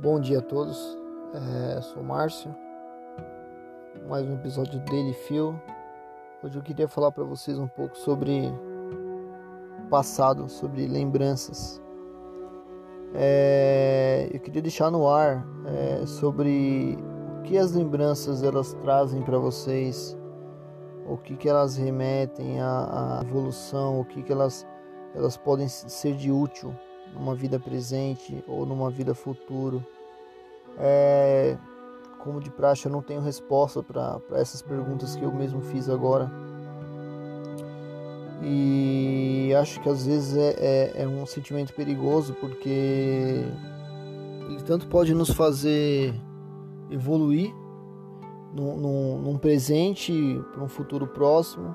Bom dia a todos, é, sou Márcio, mais um episódio do Daily Feel. Hoje eu queria falar para vocês um pouco sobre passado, sobre lembranças. É, eu queria deixar no ar é, sobre o que as lembranças elas trazem para vocês, o que, que elas remetem à, à evolução, o que, que elas, elas podem ser de útil numa vida presente ou numa vida futura. É, como de praxe, eu não tenho resposta para essas perguntas que eu mesmo fiz agora. E acho que às vezes é, é, é um sentimento perigoso porque ele tanto pode nos fazer evoluir num, num, num presente para um futuro próximo,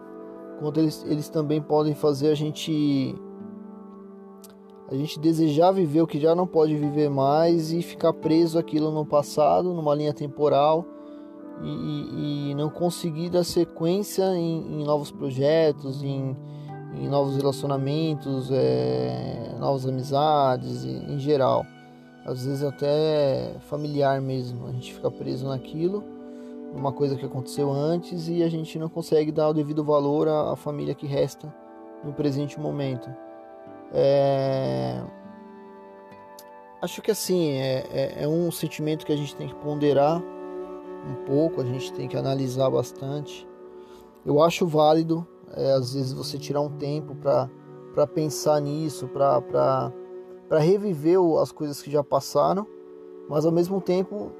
quanto eles, eles também podem fazer a gente a gente desejar viver o que já não pode viver mais e ficar preso aquilo no passado, numa linha temporal e, e, não conseguir dar sequência em, em novos projetos, em, em novos relacionamentos, é, novas amizades, em geral. Às vezes até familiar mesmo, a gente fica preso naquilo, numa coisa que aconteceu antes e a gente não consegue dar o devido valor à, à família que resta no presente momento. É... Acho que assim, é, é, é, um sentimento que a gente tem que ponderar um pouco, a gente tem que analisar bastante. Eu acho válido, é, às vezes, você tirar um tempo para pensar nisso, para reviver as coisas que já passaram, mas ao mesmo tempo,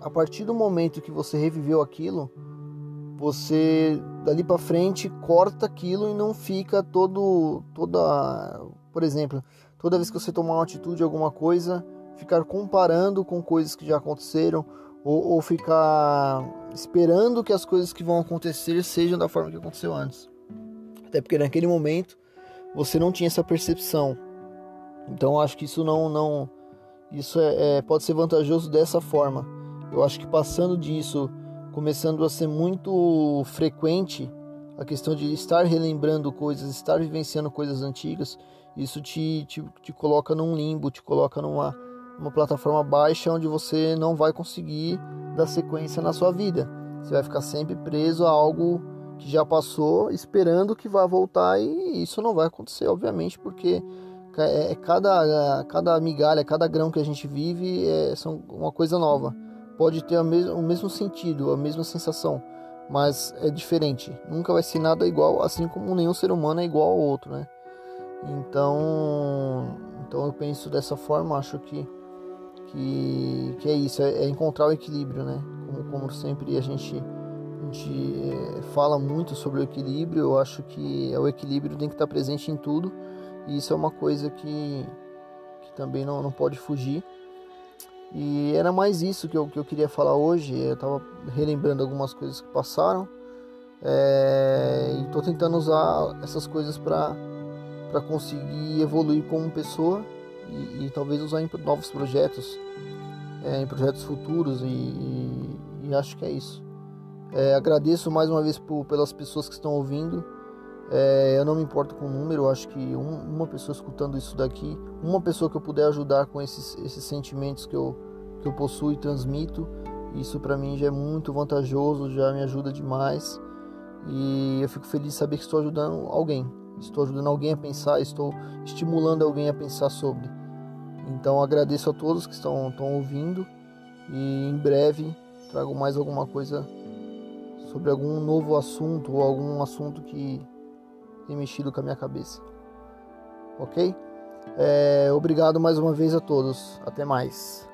a partir do momento que você reviveu aquilo, você dali para frente corta aquilo e não fica todo toda por exemplo, toda vez que você tomar uma atitude alguma coisa, ficar comparando com coisas que já aconteceram ou, ou ficar esperando que as coisas que vão acontecer sejam da forma que aconteceu antes. Até porque naquele momento você não tinha essa percepção. Então acho que isso não não isso é, é, pode ser vantajoso dessa forma. Eu acho que passando disso, começando a ser muito frequente a questão de estar relembrando coisas, estar vivenciando coisas antigas, isso te, te, te coloca num limbo, te coloca numa uma plataforma baixa onde você não vai conseguir dar sequência na sua vida. Você vai ficar sempre preso a algo que já passou, esperando que vá voltar e isso não vai acontecer, obviamente, porque é, é cada, cada migalha, cada grão que a gente vive é são uma coisa nova. Pode ter o mesmo, o mesmo sentido, a mesma sensação, mas é diferente. Nunca vai ser nada igual, assim como nenhum ser humano é igual ao outro, né? Então, então eu penso dessa forma, acho que que, que é isso, é, é encontrar o equilíbrio, né? Como, como sempre a gente, a gente é, fala muito sobre o equilíbrio, eu acho que é o equilíbrio tem que estar presente em tudo e isso é uma coisa que, que também não, não pode fugir. E era mais isso que eu, que eu queria falar hoje. Eu estava relembrando algumas coisas que passaram é, e estou tentando usar essas coisas para conseguir evoluir como pessoa e, e, talvez usar em novos projetos, é, em projetos futuros e, e, e, acho que é isso. É, agradeço mais uma vez por, pelas pessoas que estão ouvindo. É, eu não me importo com o número, eu acho que um, uma pessoa escutando isso daqui, uma pessoa que eu puder ajudar com esses, esses sentimentos que eu, que eu possuo e transmito, isso para mim já é muito vantajoso, já me ajuda demais. E eu fico feliz de saber que estou ajudando alguém estou ajudando alguém a pensar, estou estimulando alguém a pensar sobre. Então agradeço a todos que estão, estão ouvindo e em breve trago mais alguma coisa sobre algum novo assunto ou algum assunto que tem mexido com a minha cabeça. Ok? É, obrigado mais uma vez a todos. Até mais.